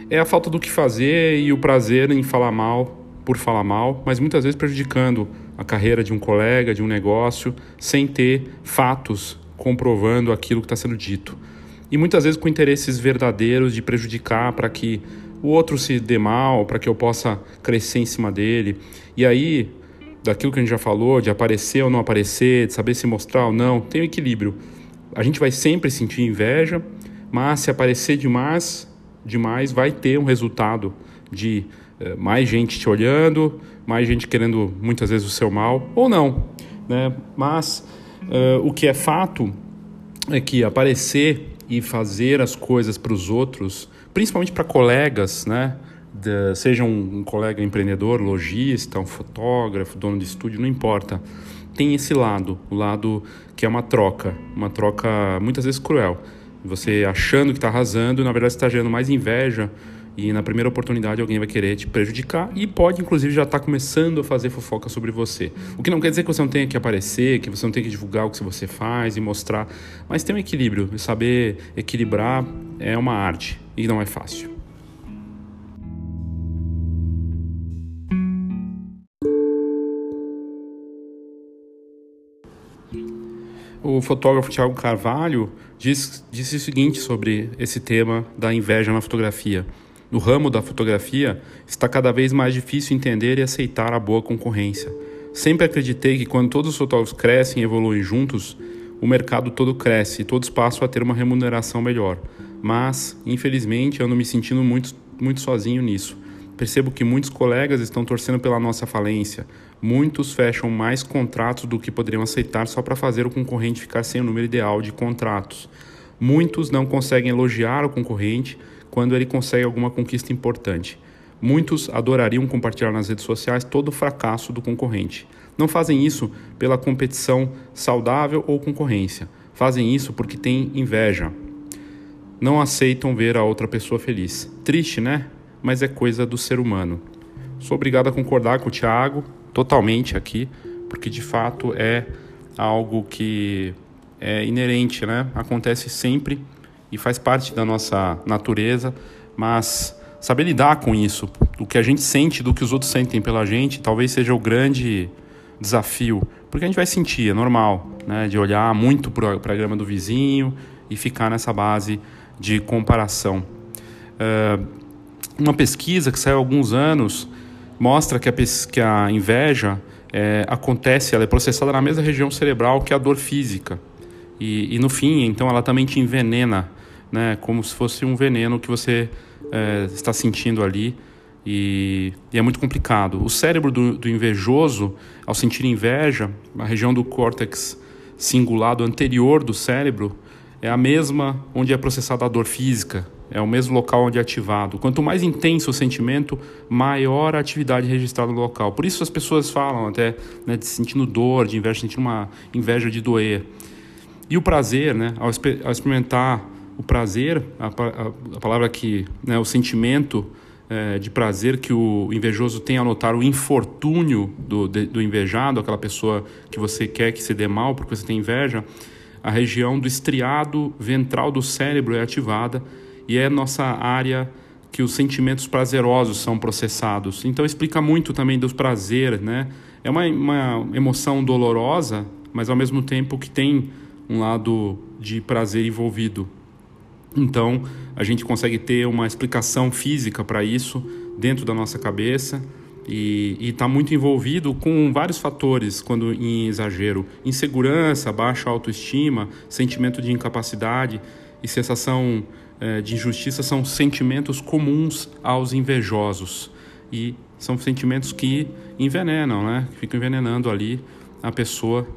é a falta do que fazer e o prazer em falar mal por falar mal, mas muitas vezes prejudicando a carreira de um colega, de um negócio, sem ter fatos comprovando aquilo que está sendo dito. E muitas vezes com interesses verdadeiros de prejudicar para que o outro se dê mal, para que eu possa crescer em cima dele. E aí, daquilo que a gente já falou, de aparecer ou não aparecer, de saber se mostrar ou não, tem um equilíbrio. A gente vai sempre sentir inveja, mas se aparecer demais, demais vai ter um resultado de mais gente te olhando, mais gente querendo muitas vezes o seu mal, ou não. Né? Mas uh, o que é fato é que aparecer e fazer as coisas para os outros, principalmente para colegas, né? De, seja um, um, colega empreendedor, lojista, um fotógrafo, dono de estúdio, não importa. Tem esse lado, o lado que é uma troca, uma troca muitas vezes cruel. Você achando que está arrasando, na verdade está gerando mais inveja e na primeira oportunidade alguém vai querer te prejudicar e pode inclusive já estar tá começando a fazer fofoca sobre você. O que não quer dizer que você não tenha que aparecer, que você não tenha que divulgar o que você faz e mostrar, mas tem um equilíbrio. Saber equilibrar é uma arte e não é fácil. O fotógrafo Tiago Carvalho diz, disse o seguinte sobre esse tema da inveja na fotografia. No ramo da fotografia, está cada vez mais difícil entender e aceitar a boa concorrência. Sempre acreditei que quando todos os fotógrafos crescem e evoluem juntos, o mercado todo cresce e todos passam a ter uma remuneração melhor. Mas, infelizmente, ando me sentindo muito, muito sozinho nisso. Percebo que muitos colegas estão torcendo pela nossa falência. Muitos fecham mais contratos do que poderiam aceitar só para fazer o concorrente ficar sem o número ideal de contratos. Muitos não conseguem elogiar o concorrente quando ele consegue alguma conquista importante. Muitos adorariam compartilhar nas redes sociais todo o fracasso do concorrente. Não fazem isso pela competição saudável ou concorrência. Fazem isso porque têm inveja. Não aceitam ver a outra pessoa feliz. Triste, né? Mas é coisa do ser humano. Sou obrigado a concordar com o Tiago totalmente aqui, porque de fato é algo que é inerente, né? Acontece sempre e faz parte da nossa natureza, mas saber lidar com isso, do que a gente sente, do que os outros sentem pela gente, talvez seja o grande desafio, porque a gente vai sentir, é normal, né, de olhar muito para a grama do vizinho e ficar nessa base de comparação. Uh, uma pesquisa que saiu há alguns anos mostra que a, que a inveja é, acontece, ela é processada na mesma região cerebral que a dor física. E, e no fim, então, ela também te envenena, né, como se fosse um veneno que você é, está sentindo ali e, e, é muito complicado. O cérebro do, do, invejoso, ao sentir inveja, a região do córtex cingulado anterior do cérebro é a mesma onde é processada a dor física, é o mesmo local onde é ativado. Quanto mais intenso o sentimento, maior a atividade registrada no local. Por isso as pessoas falam até né, de sentindo dor, de inveja, sentindo uma inveja de doer. E o prazer, né, ao, ao experimentar o prazer, a, a, a palavra que, né, o sentimento é, de prazer que o invejoso tem ao notar o infortúnio do, de, do invejado, aquela pessoa que você quer que se dê mal porque você tem inveja, a região do estriado ventral do cérebro é ativada e é nossa área que os sentimentos prazerosos são processados. Então explica muito também dos prazeres, né? É uma, uma emoção dolorosa, mas ao mesmo tempo que tem um lado de prazer envolvido. Então, a gente consegue ter uma explicação física para isso dentro da nossa cabeça e está muito envolvido com vários fatores quando em exagero: insegurança, baixa autoestima, sentimento de incapacidade e sensação eh, de injustiça são sentimentos comuns aos invejosos e são sentimentos que envenenam, né? Ficam envenenando ali a pessoa.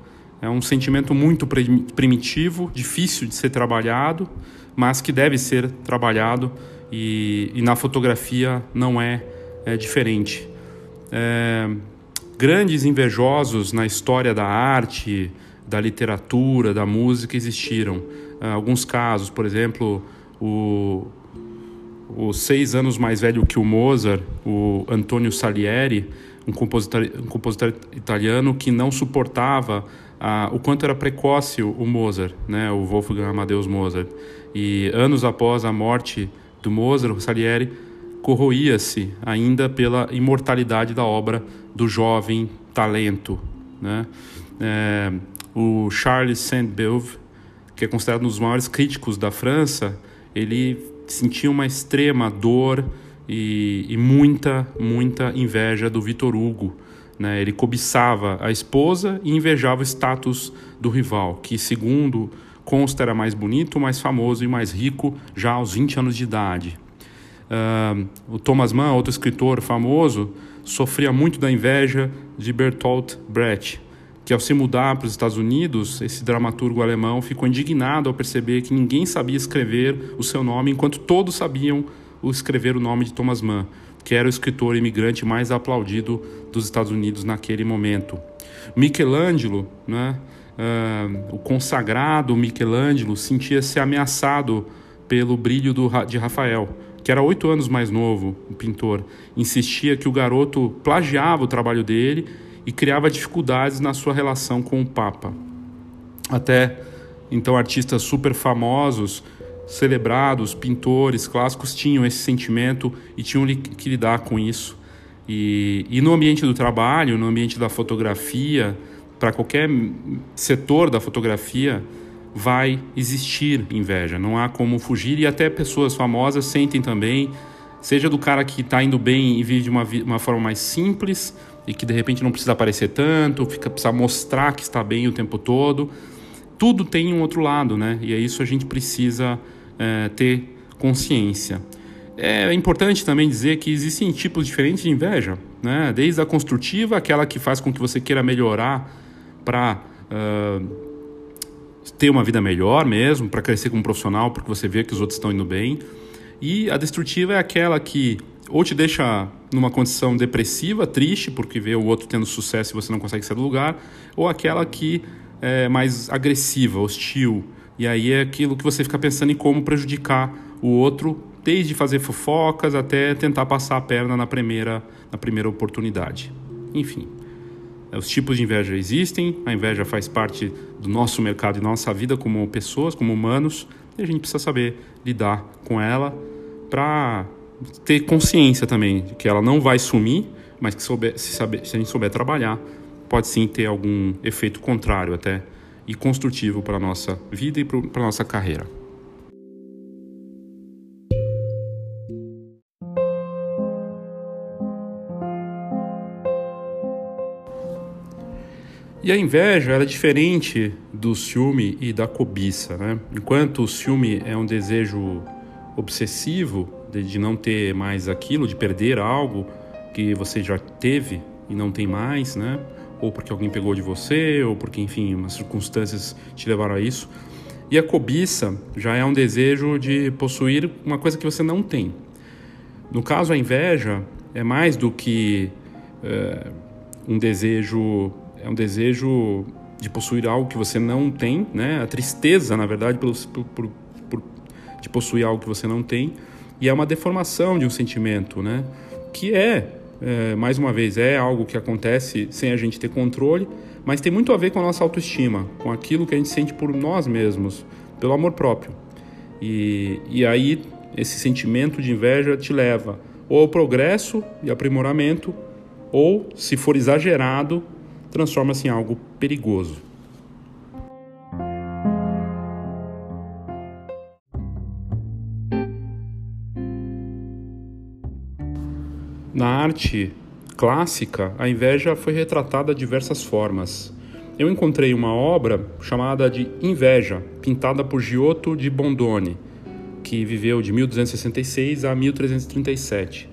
É um sentimento muito primitivo, difícil de ser trabalhado mas que deve ser trabalhado e, e na fotografia não é, é diferente. É, grandes invejosos na história da arte, da literatura, da música existiram. É, alguns casos, por exemplo, o, o seis anos mais velho que o Mozart, o Antonio Salieri, um compositor, um compositor italiano que não suportava ah, o quanto era precoce o, Mozart, né, o Wolfgang Amadeus Mozart. E anos após a morte do Mozart, Salieri corroía-se ainda pela imortalidade da obra do jovem talento. Né? É, o Charles Saint-Beuve, que é considerado um dos maiores críticos da França, ele sentia uma extrema dor e, e muita, muita inveja do Victor Hugo. Né? Ele cobiçava a esposa e invejava o status do rival, que, segundo consta era mais bonito, mais famoso e mais rico já aos 20 anos de idade. Uh, o Thomas Mann, outro escritor famoso, sofria muito da inveja de Bertolt Brecht, que ao se mudar para os Estados Unidos, esse dramaturgo alemão ficou indignado ao perceber que ninguém sabia escrever o seu nome, enquanto todos sabiam escrever o nome de Thomas Mann, que era o escritor imigrante mais aplaudido dos Estados Unidos naquele momento. Michelangelo, né, uh, o consagrado Michelangelo sentia-se ameaçado pelo brilho do, de Rafael, que era oito anos mais novo, o pintor. Insistia que o garoto plagiava o trabalho dele e criava dificuldades na sua relação com o Papa. Até então, artistas super famosos, celebrados, pintores clássicos tinham esse sentimento e tinham que lidar com isso. E, e no ambiente do trabalho, no ambiente da fotografia, para qualquer setor da fotografia vai existir inveja, não há como fugir e até pessoas famosas sentem também, seja do cara que está indo bem e vive de uma, uma forma mais simples e que de repente não precisa aparecer tanto, fica precisa mostrar que está bem o tempo todo. Tudo tem um outro lado, né? E é isso a gente precisa é, ter consciência. É importante também dizer que existem tipos diferentes de inveja, né? Desde a construtiva, aquela que faz com que você queira melhorar para uh, ter uma vida melhor mesmo, para crescer como profissional, porque você vê que os outros estão indo bem. E a destrutiva é aquela que ou te deixa numa condição depressiva, triste, porque vê o outro tendo sucesso e você não consegue sair do lugar, ou aquela que é mais agressiva, hostil. E aí é aquilo que você fica pensando em como prejudicar o outro, desde fazer fofocas até tentar passar a perna na primeira, na primeira oportunidade. Enfim, os tipos de inveja existem, a inveja faz parte do nosso mercado e nossa vida como pessoas, como humanos, e a gente precisa saber lidar com ela para ter consciência também de que ela não vai sumir, mas que souber, se, saber, se a gente souber trabalhar, pode sim ter algum efeito contrário até e construtivo para a nossa vida e para a nossa carreira. E a inveja é diferente do ciúme e da cobiça, né? Enquanto o ciúme é um desejo obsessivo de, não ter mais aquilo, de perder algo que você já teve e não tem mais, né? Ou porque alguém pegou de você, ou porque, enfim, umas circunstâncias te levaram a isso. E a cobiça já é um desejo de possuir uma coisa que você não tem. No caso, a inveja é mais do que é, um desejo é um desejo de possuir algo que você não tem, né? A tristeza, na verdade, por, por, por, de possuir algo que você não tem, e é uma deformação de um sentimento, né? Que é, é, mais uma vez, é algo que acontece sem a gente ter controle, mas tem muito a ver com a nossa autoestima, com aquilo que a gente sente por nós mesmos, pelo amor próprio. E, e aí esse sentimento de inveja te leva ou ao progresso e aprimoramento, ou, se for exagerado, transforma-se em algo perigoso. Na arte clássica, a inveja foi retratada de diversas formas. Eu encontrei uma obra chamada de Inveja, pintada por Giotto di Bondone, que viveu de 1266 a 1337.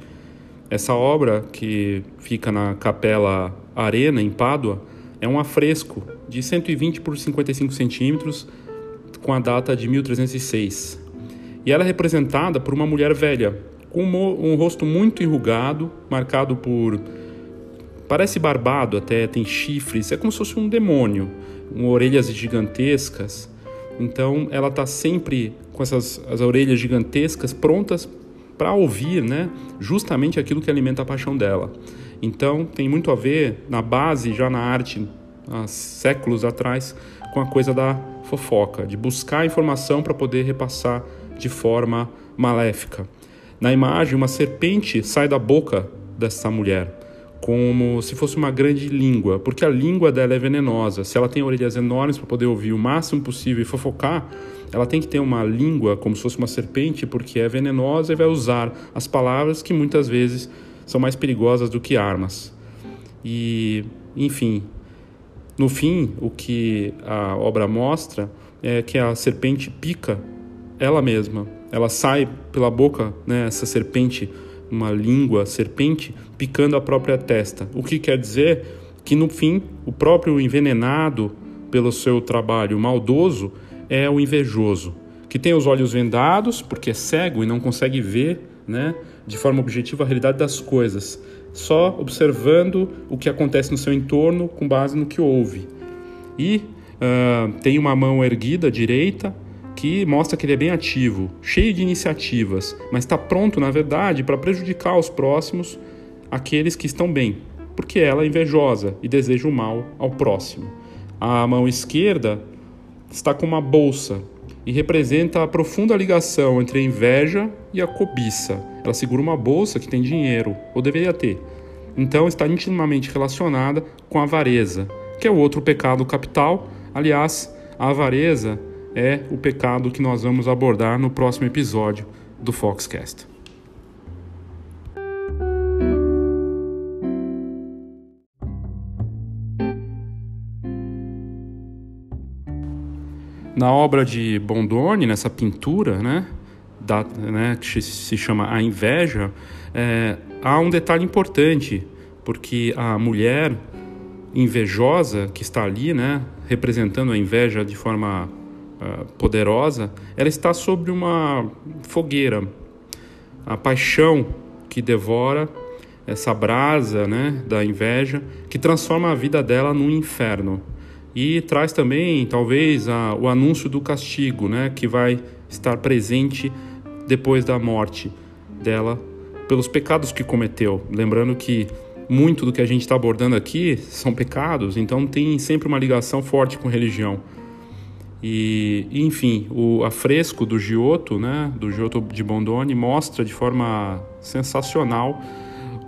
Essa obra, que fica na Capela Arena, em Pádua, é um afresco de 120 por 55 centímetros com a data de 1306. E ela é representada por uma mulher velha, com um rosto muito enrugado, marcado por. Parece barbado até, tem chifres, é como se fosse um demônio, com orelhas gigantescas. Então ela está sempre com essas as orelhas gigantescas prontas para ouvir, né, justamente aquilo que alimenta a paixão dela. Então, tem muito a ver na base, já na arte, há séculos atrás, com a coisa da fofoca, de buscar informação para poder repassar de forma maléfica. Na imagem, uma serpente sai da boca dessa mulher, como se fosse uma grande língua, porque a língua dela é venenosa. Se ela tem orelhas enormes para poder ouvir o máximo possível e fofocar, ela tem que ter uma língua como se fosse uma serpente, porque é venenosa e vai usar as palavras que muitas vezes são mais perigosas do que armas. E, enfim, no fim, o que a obra mostra é que a serpente pica ela mesma. Ela sai pela boca, né, essa serpente, uma língua serpente, picando a própria testa. O que quer dizer que, no fim, o próprio envenenado pelo seu trabalho maldoso é o invejoso, que tem os olhos vendados porque é cego e não consegue ver, né, de forma objetiva a realidade das coisas, só observando o que acontece no seu entorno com base no que ouve. E uh, tem uma mão erguida direita que mostra que ele é bem ativo, cheio de iniciativas, mas está pronto, na verdade, para prejudicar os próximos, aqueles que estão bem, porque ela é invejosa e deseja o mal ao próximo. A mão esquerda está com uma bolsa e representa a profunda ligação entre a inveja e a cobiça. Ela segura uma bolsa que tem dinheiro, ou deveria ter. Então está intimamente relacionada com a avareza, que é o outro pecado capital. Aliás, a avareza é o pecado que nós vamos abordar no próximo episódio do Foxcast. Na obra de Bondoni, nessa pintura, né, da, né, que se chama A Inveja, é, há um detalhe importante, porque a mulher invejosa que está ali, né, representando a inveja de forma uh, poderosa, ela está sobre uma fogueira. A paixão que devora essa brasa, né, da inveja, que transforma a vida dela num inferno. E traz também, talvez, a, o anúncio do castigo, né, que vai estar presente depois da morte dela pelos pecados que cometeu. Lembrando que muito do que a gente está abordando aqui são pecados, então tem sempre uma ligação forte com religião. E, enfim, o afresco do Giotto, né, do Giotto de Bondoni, mostra de forma sensacional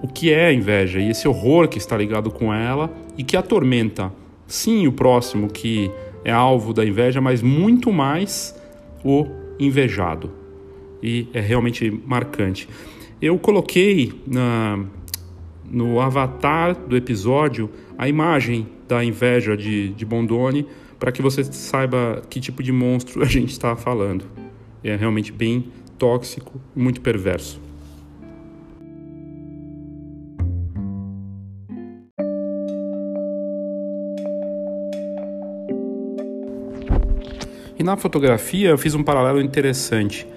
o que é a inveja e esse horror que está ligado com ela e que atormenta, sim, o próximo que é alvo da inveja, mas muito mais o invejado. E é realmente marcante. Eu coloquei na, no avatar do episódio a imagem da inveja de, de Bondoni para que você saiba que tipo de monstro a gente está falando. É realmente bem tóxico, muito perverso. E na fotografia eu fiz um paralelo interessante.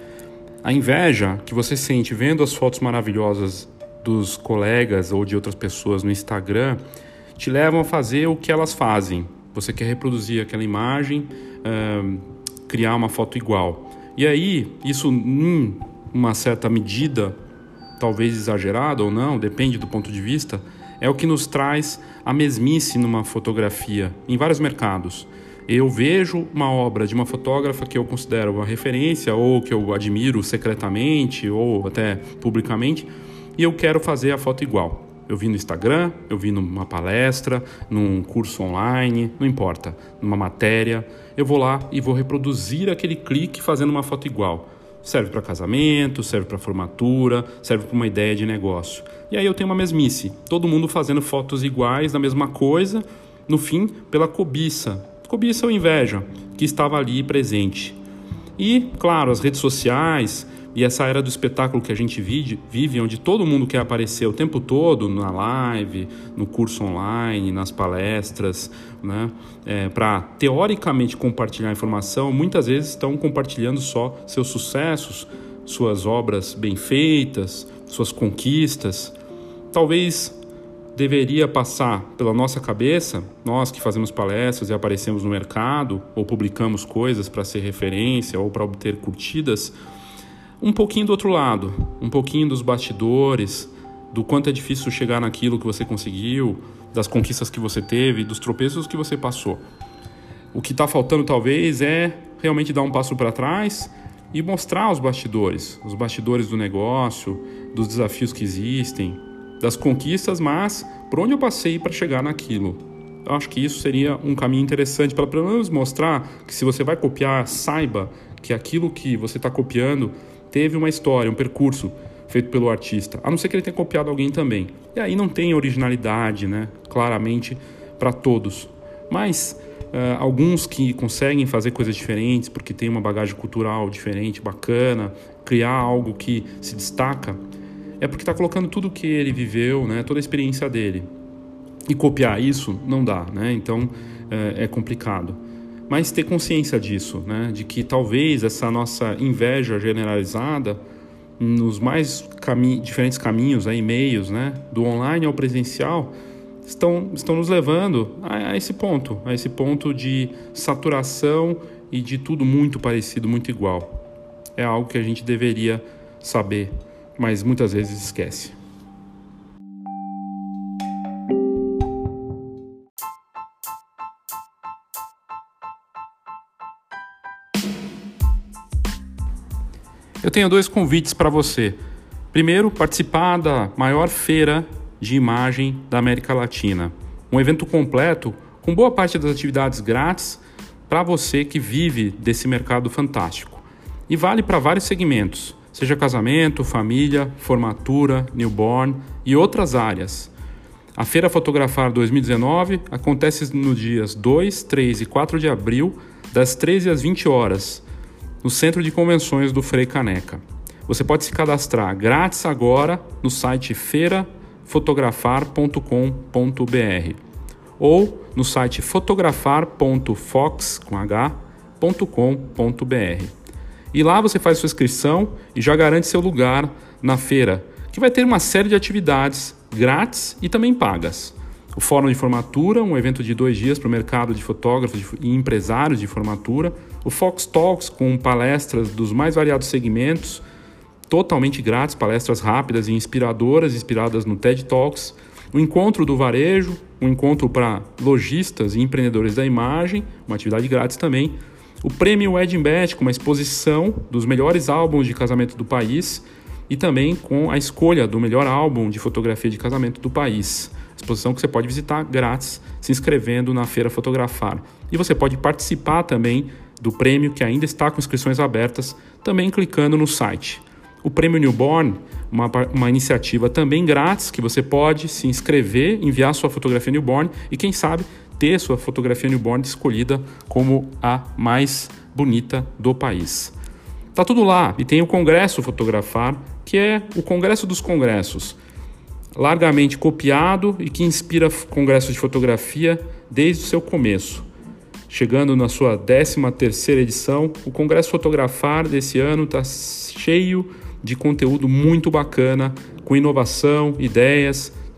A inveja que você sente vendo as fotos maravilhosas dos colegas ou de outras pessoas no Instagram te levam a fazer o que elas fazem. Você quer reproduzir aquela imagem, uh, criar uma foto igual. E aí, isso em uma certa medida, talvez exagerada ou não, depende do ponto de vista, é o que nos traz a mesmice numa fotografia, em vários mercados. Eu vejo uma obra de uma fotógrafa que eu considero uma referência, ou que eu admiro secretamente, ou até publicamente, e eu quero fazer a foto igual. Eu vi no Instagram, eu vi numa palestra, num curso online, não importa, numa matéria. Eu vou lá e vou reproduzir aquele clique fazendo uma foto igual. Serve para casamento, serve para formatura, serve para uma ideia de negócio. E aí eu tenho uma mesmice, todo mundo fazendo fotos iguais da mesma coisa, no fim, pela cobiça. Cobiça ou inveja que estava ali presente. E, claro, as redes sociais, e essa era do espetáculo que a gente vive, onde todo mundo quer aparecer o tempo todo na live, no curso online, nas palestras, né? É, para teoricamente compartilhar informação, muitas vezes estão compartilhando só seus sucessos, suas obras bem feitas, suas conquistas. Talvez deveria passar pela nossa cabeça, nós que fazemos palestras e aparecemos no mercado, ou publicamos coisas para ser referência ou para obter curtidas um pouquinho do outro lado, um pouquinho dos bastidores, do quanto é difícil chegar naquilo que você conseguiu, das conquistas que você teve, dos tropeços que você passou. O que está faltando talvez é realmente dar um passo para trás e mostrar os bastidores, os bastidores do negócio, dos desafios que existem, das conquistas, mas por onde eu passei para chegar naquilo. Eu acho que isso seria um caminho interessante para pelo menos mostrar que se você vai copiar, saiba que aquilo que você está copiando teve uma história, um percurso feito pelo artista, a não ser que ele tenha copiado alguém também. E aí não tem originalidade, né? Claramente para todos. Mas uh, alguns que conseguem fazer coisas diferentes porque tem uma bagagem cultural diferente, bacana, criar algo que se destaca, é porque está colocando tudo que ele viveu, né? Toda a experiência dele. E copiar isso não dá, né? Então uh, é complicado mas ter consciência disso, né? de que talvez essa nossa inveja generalizada nos mais cami diferentes caminhos, aí, meios, né? do online ao presencial, estão, estão nos levando a, a esse ponto, a esse ponto de saturação e de tudo muito parecido, muito igual. É algo que a gente deveria saber, mas muitas vezes esquece. Eu tenho dois convites para você. Primeiro, participar da maior feira de imagem da América Latina. Um evento completo com boa parte das atividades grátis para você que vive desse mercado fantástico. E vale para vários segmentos, seja casamento, família, formatura, newborn e outras áreas. A Feira Fotografar 2019 acontece nos dias 2, 3 e 4 de abril, das 13 às 20 horas, no Centro de Convenções do Frei Caneca. Você pode se cadastrar grátis agora no site feirafotografar.com.br ou no site fotografar.fox.com.br. E lá você faz sua inscrição e já garante seu lugar na feira, que vai ter uma série de atividades grátis e também pagas. O Fórum de Formatura, um evento de dois dias para o mercado de fotógrafos e empresários de formatura. O Fox Talks, com palestras dos mais variados segmentos totalmente grátis, palestras rápidas e inspiradoras, inspiradas no TED Talks, o encontro do varejo, um encontro para lojistas e empreendedores da imagem, uma atividade grátis também, o prêmio Wedding Bet, com uma exposição dos melhores álbuns de casamento do país e também com a escolha do melhor álbum de fotografia de casamento do país. Exposição que você pode visitar grátis se inscrevendo na Feira Fotografar. E você pode participar também do prêmio que ainda está com inscrições abertas, também clicando no site o Prêmio Newborn, uma, uma iniciativa também grátis que você pode se inscrever, enviar sua fotografia newborn e, quem sabe, ter sua fotografia newborn escolhida como a mais bonita do país. Tá tudo lá e tem o Congresso Fotografar, que é o Congresso dos Congressos, largamente copiado e que inspira congressos de fotografia desde o seu começo. Chegando na sua 13 terceira edição, o Congresso Fotografar desse ano está cheio de conteúdo muito bacana, com inovação, ideias,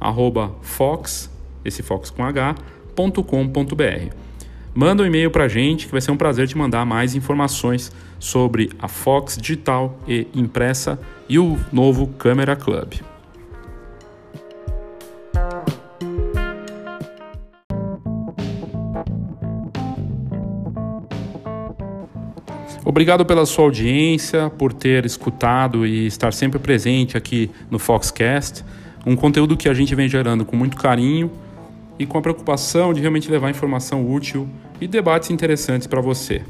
arroba fox, esse fox com h, .com.br. Manda um e-mail para a gente que vai ser um prazer te mandar mais informações sobre a Fox digital e impressa e o novo Câmera Club. Obrigado pela sua audiência, por ter escutado e estar sempre presente aqui no Foxcast um conteúdo que a gente vem gerando com muito carinho e com a preocupação de realmente levar informação útil e debates interessantes para você.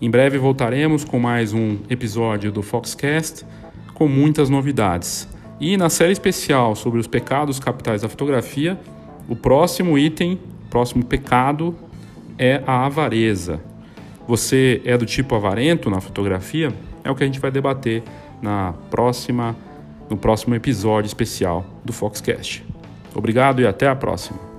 Em breve voltaremos com mais um episódio do Foxcast com muitas novidades. E na série especial sobre os pecados capitais da fotografia, o próximo item, próximo pecado é a avareza. Você é do tipo avarento na fotografia? É o que a gente vai debater na próxima no próximo episódio especial do Foxcast. Obrigado e até a próxima.